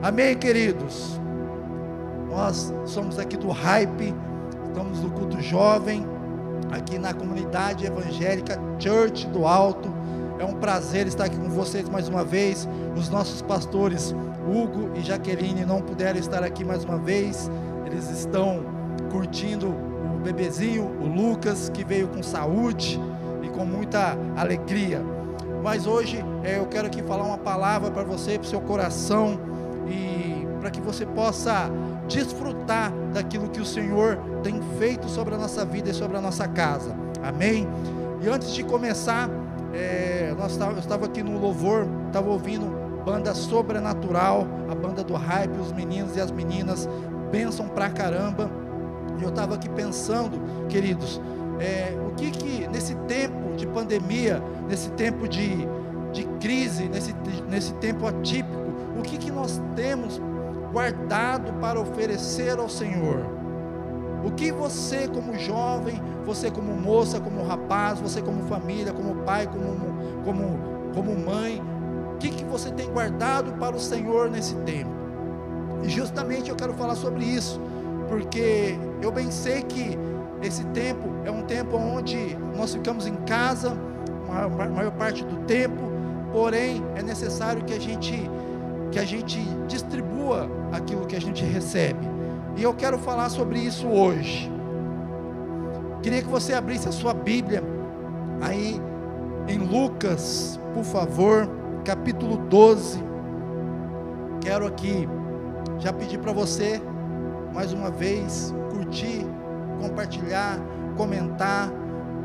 Amém, queridos? Nós somos aqui do Hype, estamos no culto jovem, aqui na comunidade evangélica Church do Alto. É um prazer estar aqui com vocês mais uma vez. Os nossos pastores Hugo e Jaqueline não puderam estar aqui mais uma vez. Eles estão curtindo o bebezinho, o Lucas, que veio com saúde e com muita alegria. Mas hoje é, eu quero aqui falar uma palavra para você, para o seu coração para que você possa desfrutar daquilo que o Senhor tem feito sobre a nossa vida e sobre a nossa casa. Amém? E antes de começar, é, nós eu estava aqui no louvor, estava ouvindo banda sobrenatural, a banda do hype, os meninos e as meninas, bênção pra caramba. E eu estava aqui pensando, queridos, é, o que que nesse tempo de pandemia, nesse tempo de, de crise, nesse, nesse tempo atípico, o que que nós temos guardado para oferecer ao Senhor. O que você, como jovem, você, como moça, como rapaz, você, como família, como pai, como, como, como mãe, o que, que você tem guardado para o Senhor nesse tempo? E justamente eu quero falar sobre isso, porque eu bem sei que esse tempo é um tempo onde nós ficamos em casa, a maior parte do tempo, porém é necessário que a gente que a gente distribua aquilo que a gente recebe. E eu quero falar sobre isso hoje. Queria que você abrisse a sua Bíblia aí em Lucas, por favor, capítulo 12. Quero aqui já pedir para você mais uma vez curtir, compartilhar, comentar.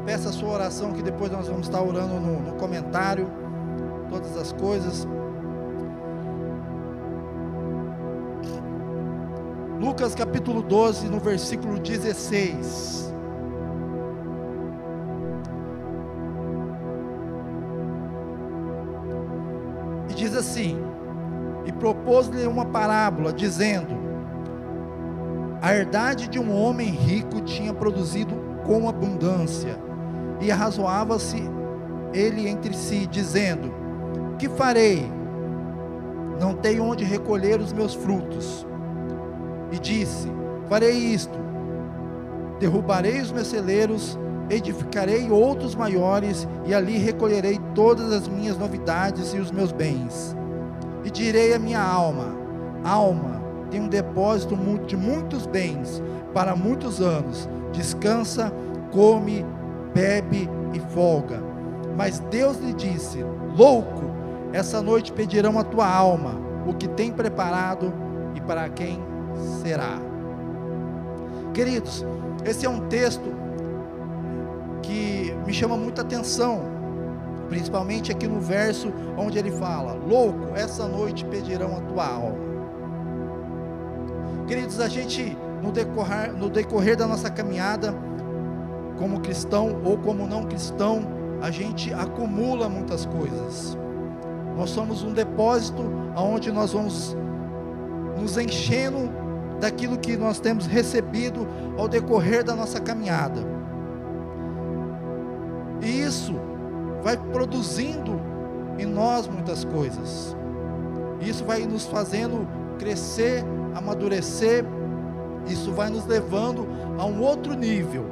Peça a sua oração que depois nós vamos estar orando no, no comentário. Todas as coisas. Lucas capítulo 12, no versículo 16. E diz assim: E propôs-lhe uma parábola, dizendo: A herdade de um homem rico tinha produzido com abundância, e arrazoava-se ele entre si, dizendo: Que farei? Não tenho onde recolher os meus frutos e disse: Farei isto: derrubarei os meus celeiros, edificarei outros maiores, e ali recolherei todas as minhas novidades e os meus bens. E direi à minha alma: Alma, tem um depósito de muitos bens para muitos anos. Descansa, come, bebe e folga. Mas Deus lhe disse: Louco, essa noite pedirão a tua alma o que tem preparado e para quem será. Queridos, esse é um texto que me chama muita atenção, principalmente aqui no verso onde ele fala: Louco, essa noite pedirão a tua alma. Queridos, a gente no decorrer, no decorrer da nossa caminhada, como cristão ou como não cristão, a gente acumula muitas coisas. Nós somos um depósito aonde nós vamos nos enchendo daquilo que nós temos recebido ao decorrer da nossa caminhada. E isso vai produzindo em nós muitas coisas. Isso vai nos fazendo crescer, amadurecer. Isso vai nos levando a um outro nível.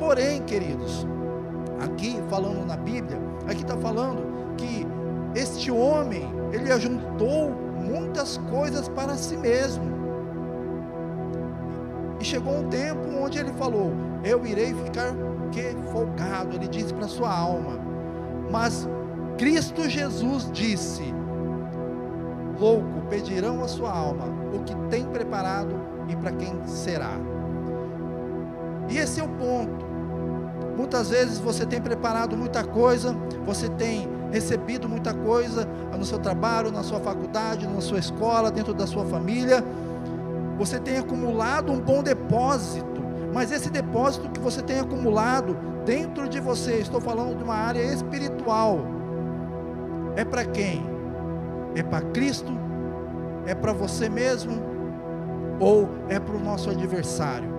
Porém, queridos, aqui falando na Bíblia, aqui está falando que este homem, ele ajuntou muitas coisas para si mesmo. E chegou um tempo onde ele falou: Eu irei ficar que folgado. Ele disse para sua alma. Mas Cristo Jesus disse: Louco, pedirão a sua alma o que tem preparado e para quem será. E esse é o ponto. Muitas vezes você tem preparado muita coisa, você tem recebido muita coisa no seu trabalho, na sua faculdade, na sua escola, dentro da sua família você tem acumulado um bom depósito, mas esse depósito que você tem acumulado dentro de você, estou falando de uma área espiritual, é para quem? É para Cristo? É para você mesmo? Ou é para o nosso adversário?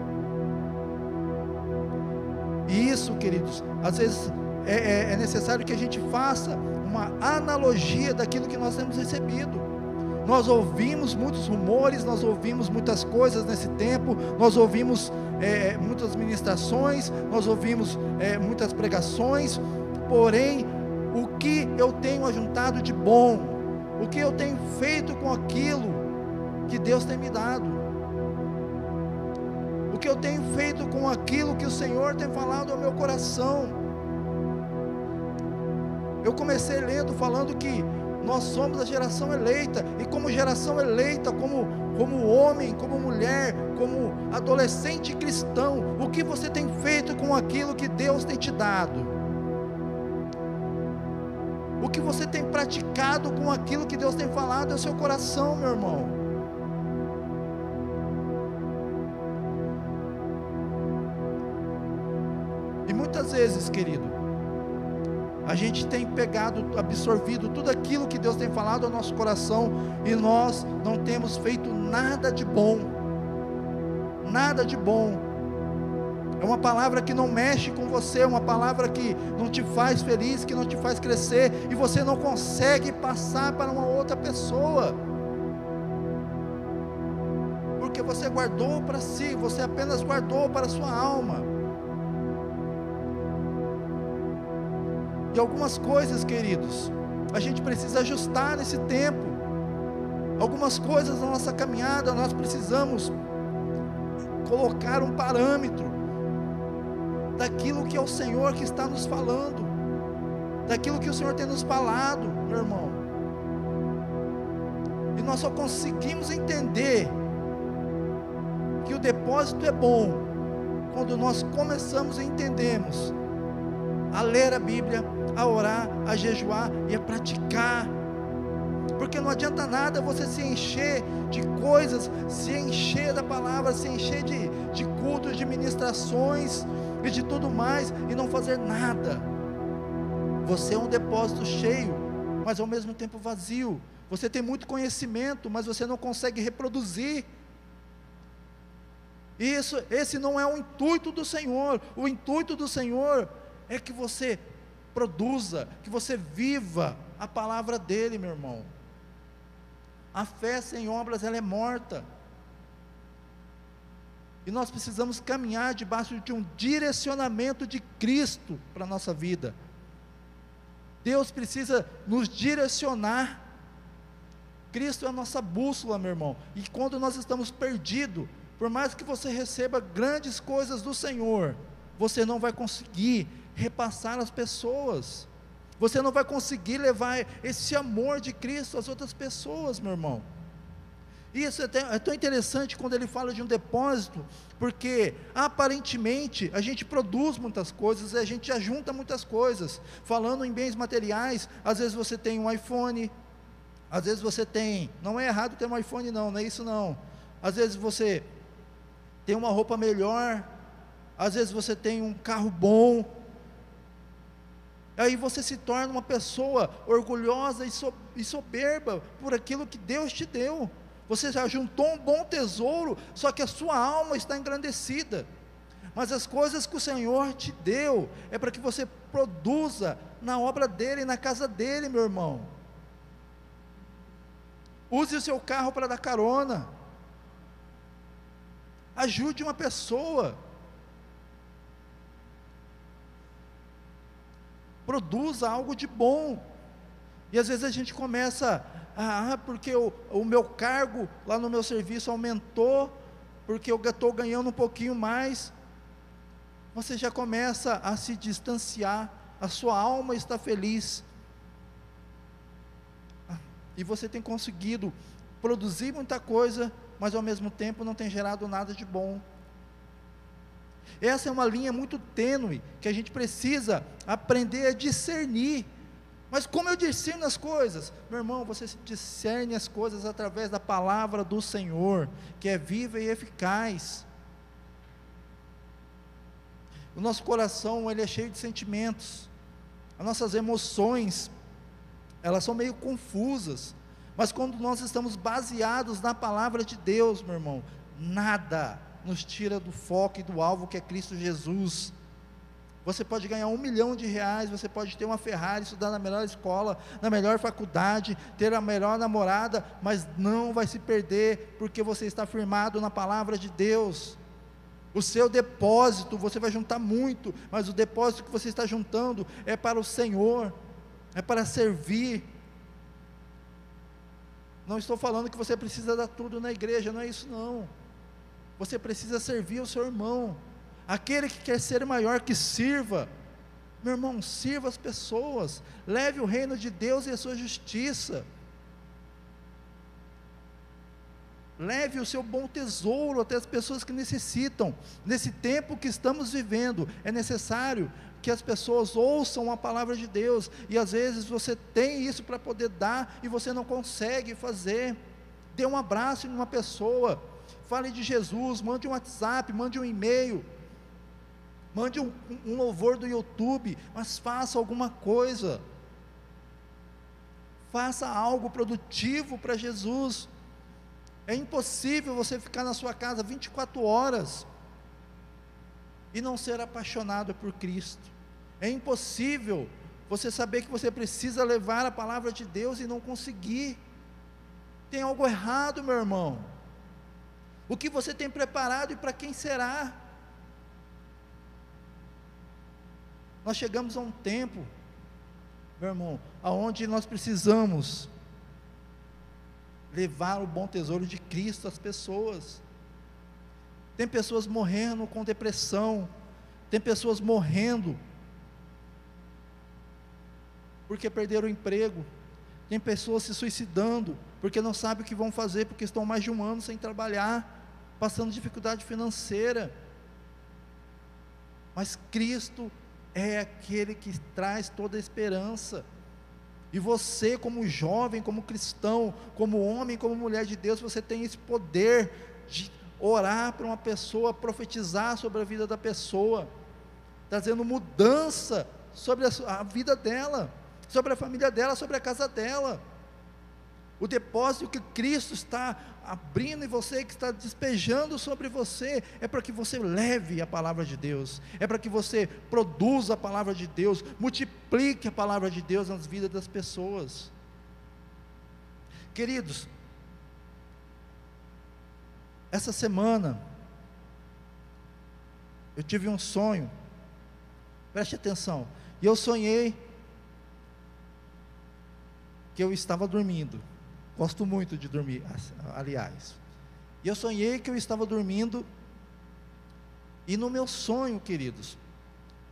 E isso, queridos, às vezes é, é, é necessário que a gente faça uma analogia daquilo que nós temos recebido. Nós ouvimos muitos rumores, nós ouvimos muitas coisas nesse tempo, nós ouvimos é, muitas ministrações, nós ouvimos é, muitas pregações, porém, o que eu tenho ajuntado de bom, o que eu tenho feito com aquilo que Deus tem me dado, o que eu tenho feito com aquilo que o Senhor tem falado ao meu coração. Eu comecei lendo falando que nós somos a geração eleita, e como geração eleita, como, como homem, como mulher, como adolescente cristão, o que você tem feito com aquilo que Deus tem te dado? O que você tem praticado com aquilo que Deus tem falado ao seu coração, meu irmão? E muitas vezes, querido, a gente tem pegado, absorvido tudo aquilo que Deus tem falado ao nosso coração e nós não temos feito nada de bom. Nada de bom. É uma palavra que não mexe com você, é uma palavra que não te faz feliz, que não te faz crescer e você não consegue passar para uma outra pessoa. Porque você guardou para si, você apenas guardou para a sua alma. E algumas coisas, queridos, a gente precisa ajustar nesse tempo. Algumas coisas na nossa caminhada nós precisamos colocar um parâmetro daquilo que é o Senhor que está nos falando, daquilo que o Senhor tem nos falado, meu irmão. E nós só conseguimos entender que o depósito é bom quando nós começamos a entendermos a ler a Bíblia, a orar, a jejuar e a praticar. Porque não adianta nada você se encher de coisas, se encher da palavra, se encher de, de cultos, de ministrações e de tudo mais e não fazer nada. Você é um depósito cheio, mas ao mesmo tempo vazio. Você tem muito conhecimento, mas você não consegue reproduzir. Isso, esse não é o intuito do Senhor. O intuito do Senhor é que você produza, que você viva a palavra dele, meu irmão. A fé sem obras ela é morta. E nós precisamos caminhar debaixo de um direcionamento de Cristo para a nossa vida. Deus precisa nos direcionar. Cristo é a nossa bússola, meu irmão. E quando nós estamos perdidos, por mais que você receba grandes coisas do Senhor, você não vai conseguir repassar às pessoas. Você não vai conseguir levar esse amor de Cristo às outras pessoas, meu irmão. Isso é, é tão interessante quando ele fala de um depósito, porque aparentemente a gente produz muitas coisas, a gente ajunta muitas coisas. Falando em bens materiais, às vezes você tem um iPhone, às vezes você tem, não é errado ter um iPhone, não, não é isso não. Às vezes você tem uma roupa melhor, às vezes você tem um carro bom, Aí você se torna uma pessoa orgulhosa e soberba por aquilo que Deus te deu. Você já juntou um bom tesouro, só que a sua alma está engrandecida. Mas as coisas que o Senhor te deu é para que você produza na obra dele, na casa dele, meu irmão. Use o seu carro para dar carona. Ajude uma pessoa. Produza algo de bom. E às vezes a gente começa, ah, porque o, o meu cargo lá no meu serviço aumentou, porque eu estou ganhando um pouquinho mais. Você já começa a se distanciar, a sua alma está feliz. E você tem conseguido produzir muita coisa, mas ao mesmo tempo não tem gerado nada de bom. Essa é uma linha muito tênue que a gente precisa aprender a discernir. Mas como eu discerno as coisas? Meu irmão, você discerne as coisas através da palavra do Senhor, que é viva e eficaz. O nosso coração, ele é cheio de sentimentos. As nossas emoções, elas são meio confusas. Mas quando nós estamos baseados na palavra de Deus, meu irmão, nada nos tira do foco e do alvo que é Cristo Jesus. Você pode ganhar um milhão de reais, você pode ter uma Ferrari, estudar na melhor escola, na melhor faculdade, ter a melhor namorada, mas não vai se perder, porque você está firmado na palavra de Deus. O seu depósito, você vai juntar muito, mas o depósito que você está juntando é para o Senhor, é para servir. Não estou falando que você precisa dar tudo na igreja, não é isso não. Você precisa servir o seu irmão. Aquele que quer ser maior, que sirva. Meu irmão, sirva as pessoas. Leve o reino de Deus e a sua justiça. Leve o seu bom tesouro até as pessoas que necessitam. Nesse tempo que estamos vivendo, é necessário que as pessoas ouçam a palavra de Deus. E às vezes você tem isso para poder dar e você não consegue fazer. Dê um abraço em uma pessoa. Fale de Jesus, mande um WhatsApp, mande um e-mail mande um, um louvor do YouTube, mas faça alguma coisa. Faça algo produtivo para Jesus. É impossível você ficar na sua casa 24 horas e não ser apaixonado por Cristo. É impossível você saber que você precisa levar a palavra de Deus e não conseguir. Tem algo errado, meu irmão. O que você tem preparado e para quem será? Nós chegamos a um tempo, meu irmão, aonde nós precisamos levar o bom tesouro de Cristo às pessoas. Tem pessoas morrendo com depressão, tem pessoas morrendo porque perderam o emprego, tem pessoas se suicidando porque não sabem o que vão fazer, porque estão mais de um ano sem trabalhar, passando dificuldade financeira. Mas Cristo é aquele que traz toda a esperança. E você, como jovem, como cristão, como homem, como mulher de Deus, você tem esse poder de orar para uma pessoa, profetizar sobre a vida da pessoa, trazendo mudança sobre a, a vida dela, sobre a família dela, sobre a casa dela. O depósito que Cristo está abrindo em você, que está despejando sobre você, é para que você leve a palavra de Deus, é para que você produza a palavra de Deus, multiplique a palavra de Deus nas vidas das pessoas. Queridos, essa semana, eu tive um sonho, preste atenção, e eu sonhei que eu estava dormindo. Gosto muito de dormir, aliás. E eu sonhei que eu estava dormindo, e no meu sonho, queridos,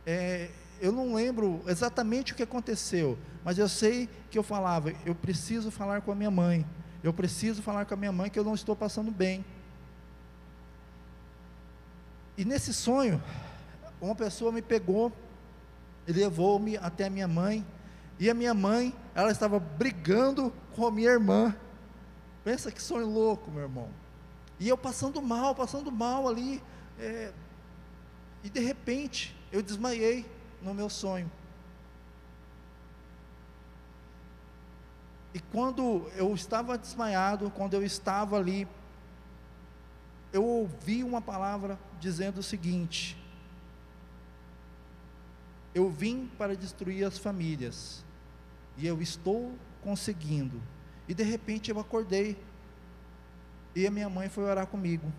é, eu não lembro exatamente o que aconteceu, mas eu sei que eu falava: eu preciso falar com a minha mãe, eu preciso falar com a minha mãe que eu não estou passando bem. E nesse sonho, uma pessoa me pegou e levou-me até a minha mãe, e a minha mãe, ela estava brigando com a minha irmã. Pensa que sonho louco, meu irmão. E eu passando mal, passando mal ali. É, e de repente, eu desmaiei no meu sonho. E quando eu estava desmaiado, quando eu estava ali, eu ouvi uma palavra dizendo o seguinte: Eu vim para destruir as famílias, e eu estou conseguindo. E de repente eu acordei, e a minha mãe foi orar comigo.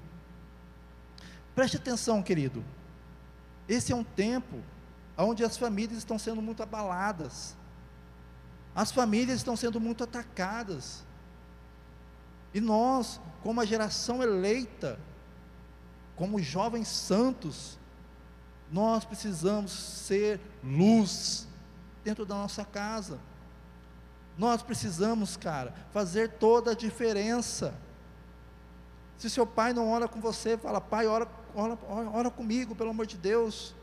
Preste atenção, querido. Esse é um tempo onde as famílias estão sendo muito abaladas, as famílias estão sendo muito atacadas, e nós, como a geração eleita, como jovens santos, nós precisamos ser luz dentro da nossa casa. Nós precisamos, cara, fazer toda a diferença. Se seu pai não ora com você, fala, pai, ora, ora, ora, comigo, pelo amor de Deus.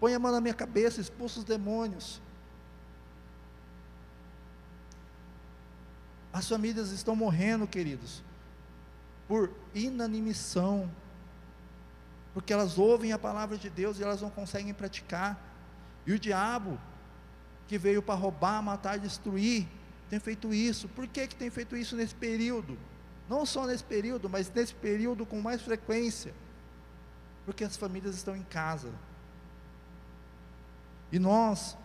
Põe a mão na minha cabeça, expulsa os demônios. As famílias estão morrendo, queridos, por inanimissão, porque elas ouvem a palavra de Deus e elas não conseguem praticar. E o diabo, que veio para roubar, matar destruir, tem feito isso. Por que, que tem feito isso nesse período? Não só nesse período, mas nesse período com mais frequência. Porque as famílias estão em casa. E nós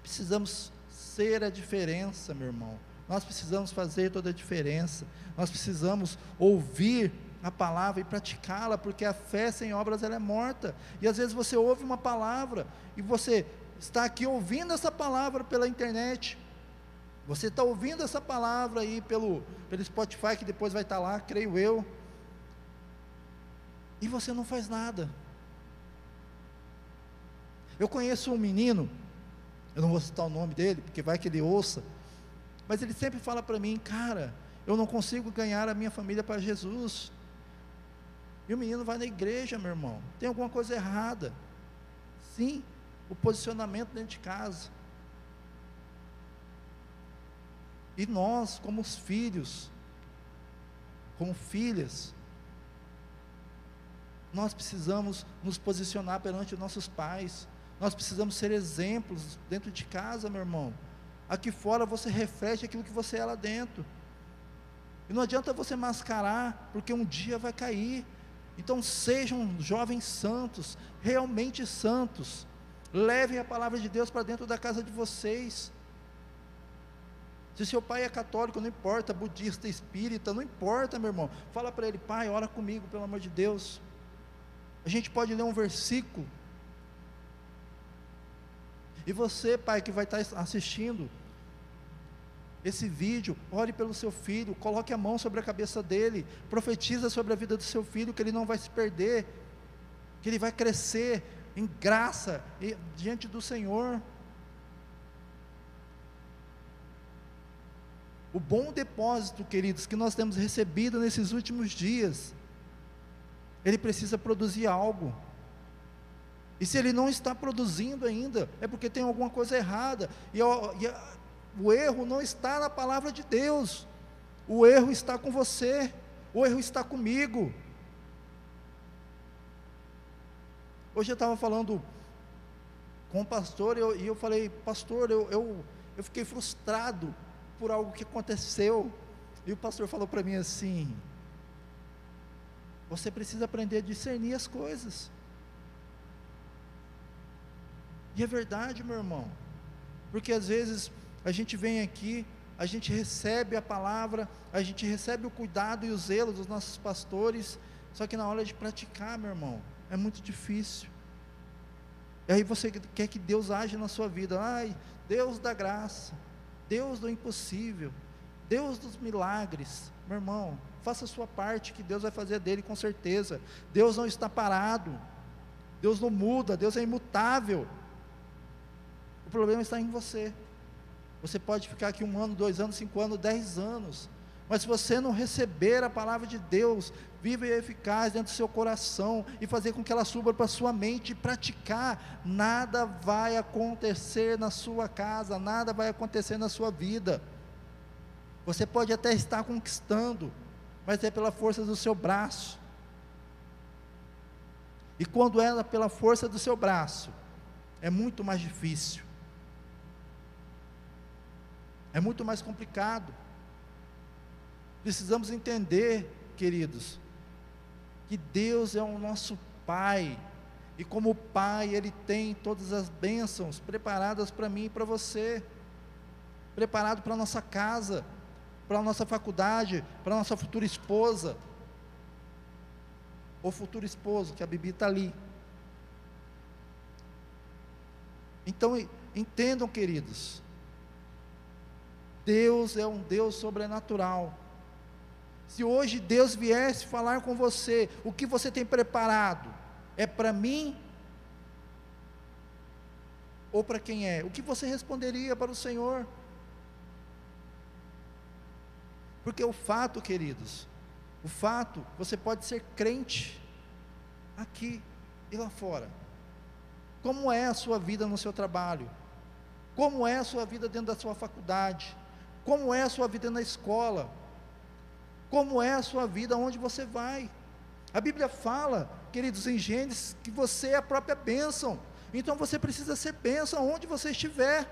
precisamos ser a diferença, meu irmão. Nós precisamos fazer toda a diferença. Nós precisamos ouvir a palavra e praticá-la, porque a fé sem obras ela é morta. E às vezes você ouve uma palavra e você está aqui ouvindo essa palavra pela internet. Você está ouvindo essa palavra aí pelo, pelo Spotify, que depois vai estar lá, creio eu. E você não faz nada. Eu conheço um menino, eu não vou citar o nome dele, porque vai que ele ouça, mas ele sempre fala para mim, cara, eu não consigo ganhar a minha família para Jesus. E o menino vai na igreja, meu irmão. Tem alguma coisa errada. Sim, o posicionamento dentro de casa. E nós, como os filhos, como filhas, nós precisamos nos posicionar perante os nossos pais. Nós precisamos ser exemplos dentro de casa, meu irmão. Aqui fora você reflete aquilo que você é lá dentro. E não adianta você mascarar, porque um dia vai cair. Então sejam jovens santos, realmente santos. Levem a palavra de Deus para dentro da casa de vocês. Se seu pai é católico, não importa, budista, espírita, não importa, meu irmão. Fala para ele, pai, ora comigo, pelo amor de Deus. A gente pode ler um versículo e você, pai, que vai estar assistindo esse vídeo, ore pelo seu filho, coloque a mão sobre a cabeça dele, profetiza sobre a vida do seu filho que ele não vai se perder, que ele vai crescer em graça diante do Senhor. O bom depósito, queridos, que nós temos recebido nesses últimos dias, ele precisa produzir algo. E se ele não está produzindo ainda, é porque tem alguma coisa errada. E, e o erro não está na palavra de Deus. O erro está com você. O erro está comigo. Hoje eu estava falando com o pastor e eu, e eu falei, pastor, eu, eu, eu fiquei frustrado por algo que aconteceu. E o pastor falou para mim assim: você precisa aprender a discernir as coisas. E é verdade, meu irmão. Porque às vezes a gente vem aqui, a gente recebe a palavra, a gente recebe o cuidado e o zelo dos nossos pastores, só que na hora de praticar, meu irmão, é muito difícil. E aí você quer que Deus age na sua vida. Ai, Deus da graça, Deus do impossível, Deus dos milagres. Meu irmão, faça a sua parte que Deus vai fazer dele com certeza. Deus não está parado. Deus não muda, Deus é imutável. O problema está em você. Você pode ficar aqui um ano, dois anos, cinco anos, dez anos. Mas se você não receber a palavra de Deus, viva e eficaz dentro do seu coração e fazer com que ela suba para a sua mente e praticar, nada vai acontecer na sua casa, nada vai acontecer na sua vida. Você pode até estar conquistando, mas é pela força do seu braço. E quando é pela força do seu braço, é muito mais difícil. É muito mais complicado. Precisamos entender, queridos, que Deus é o nosso Pai, e como Pai, Ele tem todas as bênçãos preparadas para mim e para você, preparado para a nossa casa, para a nossa faculdade, para a nossa futura esposa, ou futuro esposo, que a Bibi está ali. Então, entendam, queridos, Deus é um Deus sobrenatural. Se hoje Deus viesse falar com você, o que você tem preparado? É para mim? Ou para quem é? O que você responderia para o Senhor? Porque o fato, queridos, o fato, você pode ser crente aqui e lá fora. Como é a sua vida no seu trabalho? Como é a sua vida dentro da sua faculdade? Como é a sua vida na escola? Como é a sua vida onde você vai? A Bíblia fala, queridos, em Gênesis, que você é a própria bênção. Então você precisa ser bênção onde você estiver.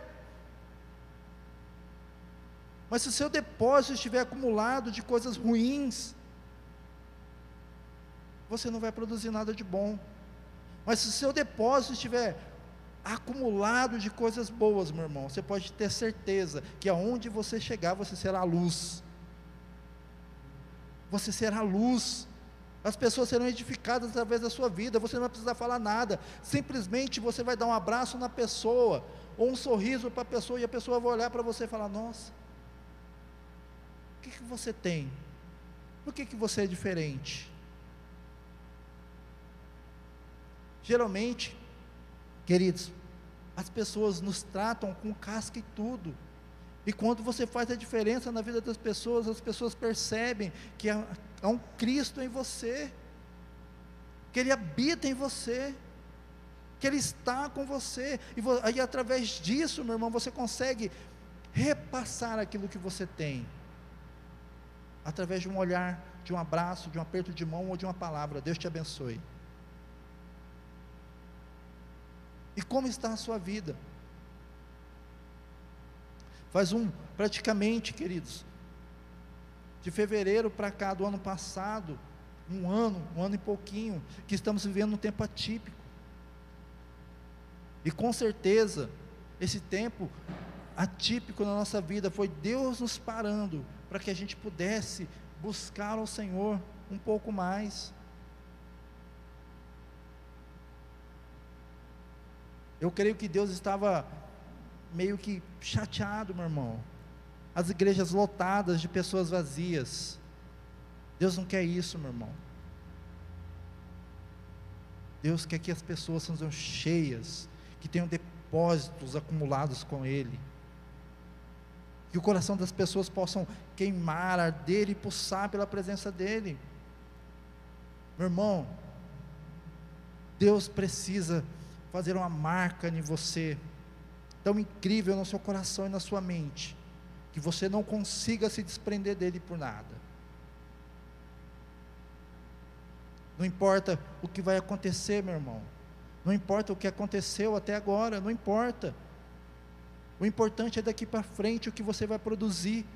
Mas se o seu depósito estiver acumulado de coisas ruins, você não vai produzir nada de bom. Mas se o seu depósito estiver acumulado de coisas boas, meu irmão. Você pode ter certeza que aonde você chegar, você será luz. Você será luz. As pessoas serão edificadas através da sua vida. Você não vai precisar falar nada. Simplesmente você vai dar um abraço na pessoa, ou um sorriso para a pessoa, e a pessoa vai olhar para você e falar: Nossa, o que, que você tem? Por que, que você é diferente? Geralmente, queridos, as pessoas nos tratam com casca e tudo. E quando você faz a diferença na vida das pessoas, as pessoas percebem que há, há um Cristo em você, que Ele habita em você, que Ele está com você, e aí através disso, meu irmão, você consegue repassar aquilo que você tem, através de um olhar, de um abraço, de um aperto de mão ou de uma palavra. Deus te abençoe. E como está a sua vida? Faz um, praticamente, queridos, de fevereiro para cá do ano passado, um ano, um ano e pouquinho, que estamos vivendo um tempo atípico. E com certeza, esse tempo atípico na nossa vida foi Deus nos parando para que a gente pudesse buscar ao Senhor um pouco mais. Eu creio que Deus estava meio que chateado, meu irmão. As igrejas lotadas de pessoas vazias. Deus não quer isso, meu irmão. Deus quer que as pessoas sejam cheias, que tenham depósitos acumulados com Ele. Que o coração das pessoas possam queimar, arder e pulsar pela presença dEle. Meu irmão, Deus precisa fazer uma marca em você, tão incrível no seu coração e na sua mente, que você não consiga se desprender dele por nada. Não importa o que vai acontecer, meu irmão. Não importa o que aconteceu até agora, não importa. O importante é daqui para frente o que você vai produzir.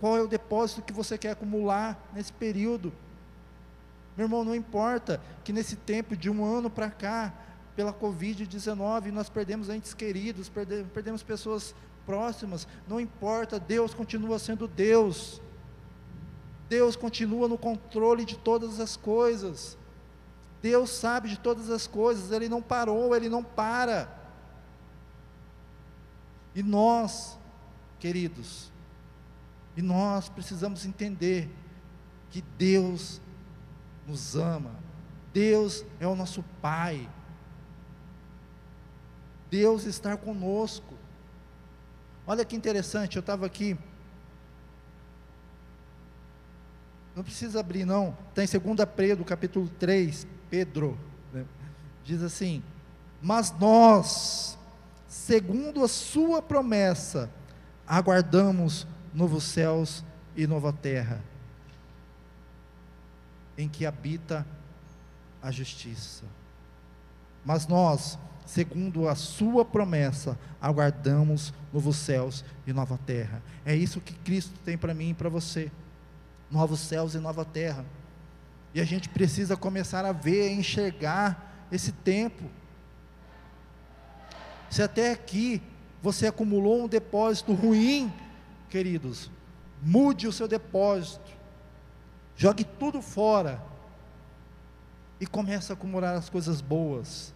Qual é o depósito que você quer acumular nesse período? Meu irmão, não importa que nesse tempo de um ano para cá, pela Covid-19, nós perdemos entes queridos, perdemos, pessoas próximas, não importa, Deus continua sendo Deus, Deus continua no controle de todas as coisas, Deus sabe de todas as coisas, Ele não parou, Ele não para, e nós, queridos, e nós precisamos entender que Deus nos ama, Deus é o nosso Pai, Deus estar conosco. Olha que interessante, eu estava aqui. Não precisa abrir, não. Está em 2 Pedro, capítulo 3, Pedro. Né? Diz assim: Mas nós, segundo a Sua promessa, aguardamos novos céus e nova terra, em que habita a justiça. Mas nós, segundo a sua promessa, aguardamos novos céus e nova terra. É isso que Cristo tem para mim e para você. Novos céus e nova terra. E a gente precisa começar a ver, a enxergar esse tempo. Se até aqui você acumulou um depósito ruim, queridos, mude o seu depósito. Jogue tudo fora e comece a acumular as coisas boas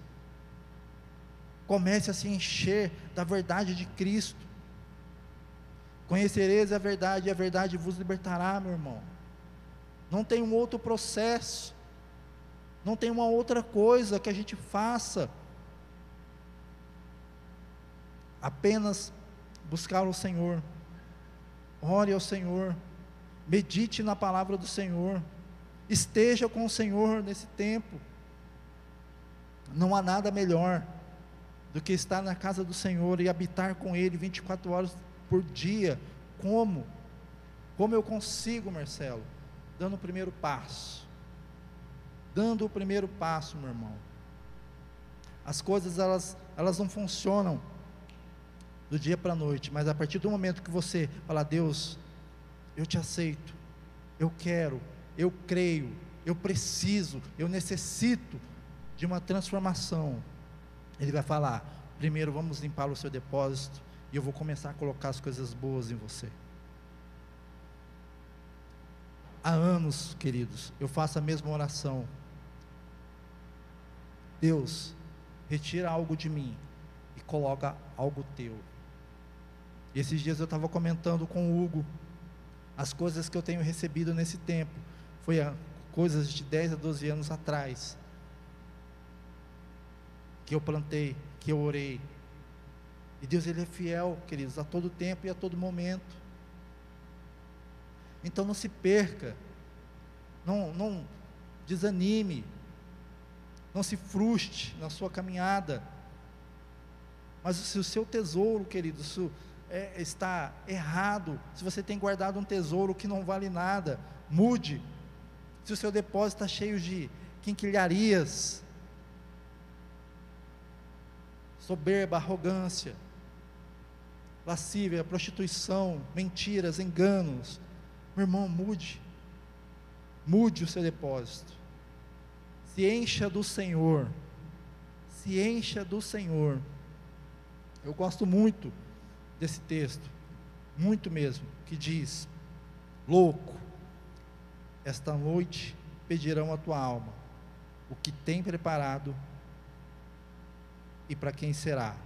Comece a se encher da verdade de Cristo. Conhecereis a verdade, e a verdade vos libertará, meu irmão. Não tem um outro processo, não tem uma outra coisa que a gente faça. Apenas buscar o Senhor, ore ao Senhor, medite na palavra do Senhor, esteja com o Senhor nesse tempo. Não há nada melhor do que estar na casa do Senhor e habitar com Ele 24 horas por dia. Como? Como eu consigo, Marcelo? Dando o primeiro passo. Dando o primeiro passo, meu irmão. As coisas elas, elas não funcionam do dia para a noite, mas a partir do momento que você fala, Deus, eu te aceito, eu quero, eu creio, eu preciso, eu necessito de uma transformação Ele vai falar: primeiro vamos limpar o seu depósito e eu vou começar a colocar as coisas boas em você. Há anos, queridos, eu faço a mesma oração. Deus, retira algo de mim e coloca algo teu. E esses dias eu estava comentando com o Hugo as coisas que eu tenho recebido nesse tempo. Foi a, coisas de 10 a 12 anos atrás. Que eu plantei, que eu orei. E Deus ele é fiel, queridos, a todo tempo e a todo momento. Então não se perca. Não, não desanime. Não se frustre na sua caminhada. Mas se o seu tesouro, querido, se é, está errado, se você tem guardado um tesouro que não vale nada, mude. Se o seu depósito está cheio de quinquilharias, soberba, arrogância, lascívia, prostituição, mentiras, enganos, meu irmão, mude. Mude o seu depósito. Se encha do Senhor. Se encha do Senhor. Eu gosto muito desse texto, muito mesmo, que diz: Louco, esta noite pedirão a tua alma o que tem preparado e para quem será.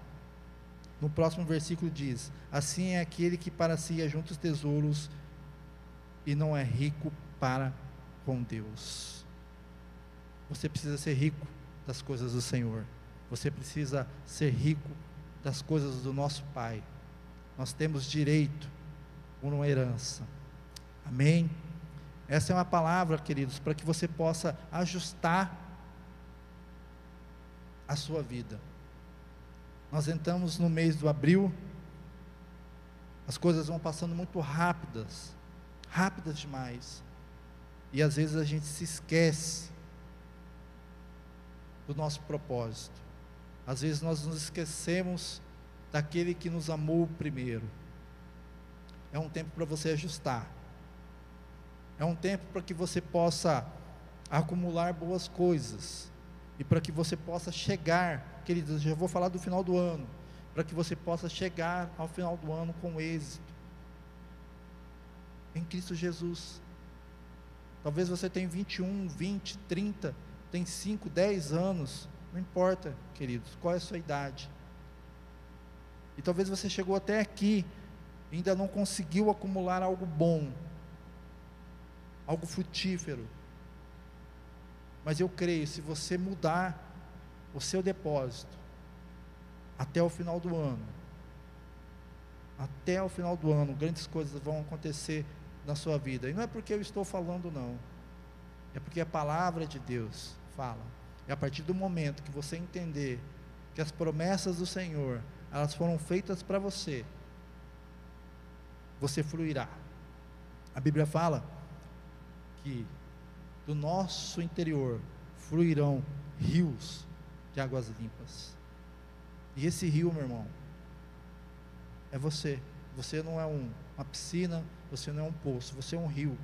No próximo versículo diz: Assim é aquele que para si ajunta os tesouros e não é rico para com Deus. Você precisa ser rico das coisas do Senhor. Você precisa ser rico das coisas do nosso Pai nós temos direito por uma herança. Amém? Essa é uma palavra, queridos, para que você possa ajustar a sua vida. Nós entramos no mês do abril, as coisas vão passando muito rápidas, rápidas demais. E às vezes a gente se esquece do nosso propósito. Às vezes nós nos esquecemos daquele que nos amou primeiro. É um tempo para você ajustar. É um tempo para que você possa acumular boas coisas. E para que você possa chegar, queridos, já vou falar do final do ano, para que você possa chegar ao final do ano com êxito. Em Cristo Jesus. Talvez você tenha 21, 20, 30, tem 5, 10 anos, não importa, queridos, qual é a sua idade. E talvez você chegou até aqui ainda não conseguiu acumular algo bom, algo frutífero. Mas eu creio, se você mudar o seu depósito até o final do ano, até o final do ano, grandes coisas vão acontecer na sua vida. E não é porque eu estou falando, não. É porque a palavra de Deus fala. E a partir do momento que você entender que as promessas do Senhor elas foram feitas para você, você fluirá. A Bíblia fala que do nosso interior fluirão rios de águas limpas. E esse rio, meu irmão, é você. Você não é um, uma piscina, você não é um poço, você é um rio.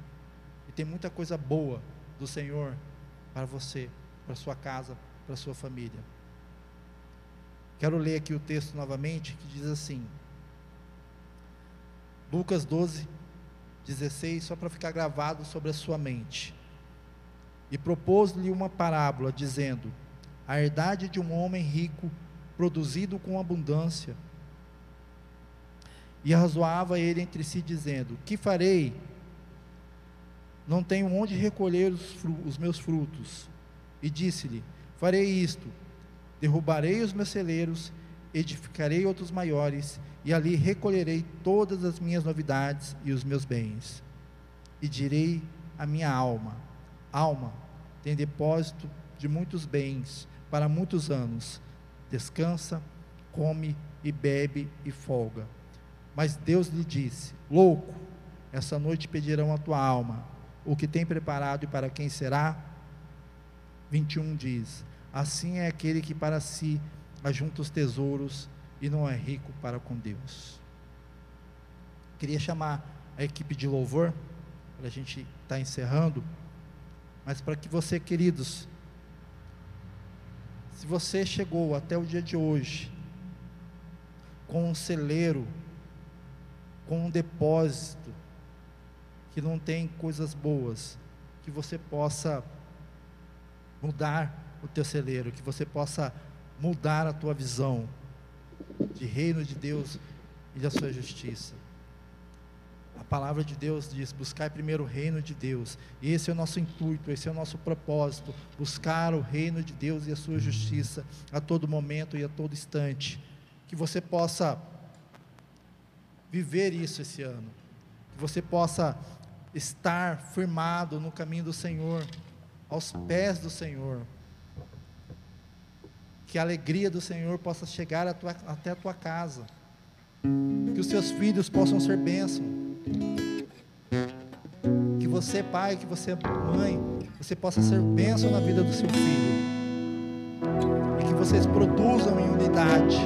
E tem muita coisa boa do Senhor para você, para sua casa, para sua família. Quero ler aqui o texto novamente, que diz assim: Lucas 12, 16, só para ficar gravado sobre a sua mente. E propôs-lhe uma parábola, dizendo: A herdade de um homem rico, produzido com abundância. E arrazoava ele entre si, dizendo: Que farei? Não tenho onde recolher os, os meus frutos. E disse-lhe: Farei isto Derrubarei os meus celeiros, edificarei outros maiores, e ali recolherei todas as minhas novidades e os meus bens. E direi à minha alma: Alma, tem depósito de muitos bens para muitos anos. Descansa, come e bebe e folga. Mas Deus lhe disse: Louco, essa noite pedirão a tua alma o que tem preparado e para quem será? 21 diz: Assim é aquele que para si ajunta os tesouros e não é rico para com Deus. Queria chamar a equipe de louvor, para a gente estar tá encerrando, mas para que você, queridos, Se você chegou até o dia de hoje com um celeiro, com um depósito que não tem coisas boas, que você possa mudar o teu celeiro, que você possa mudar a tua visão de reino de Deus e da sua justiça. A palavra de Deus diz: buscar primeiro o reino de Deus. Esse é o nosso intuito, esse é o nosso propósito: buscar o reino de Deus e a sua justiça a todo momento e a todo instante. Que você possa viver isso esse ano, que você possa estar firmado no caminho do Senhor, aos pés do Senhor. Que a alegria do Senhor possa chegar a tua, até a tua casa. Que os seus filhos possam ser bênção. Que você, pai, que você, mãe, você possa ser bênção na vida do seu filho. E que vocês produzam em unidade.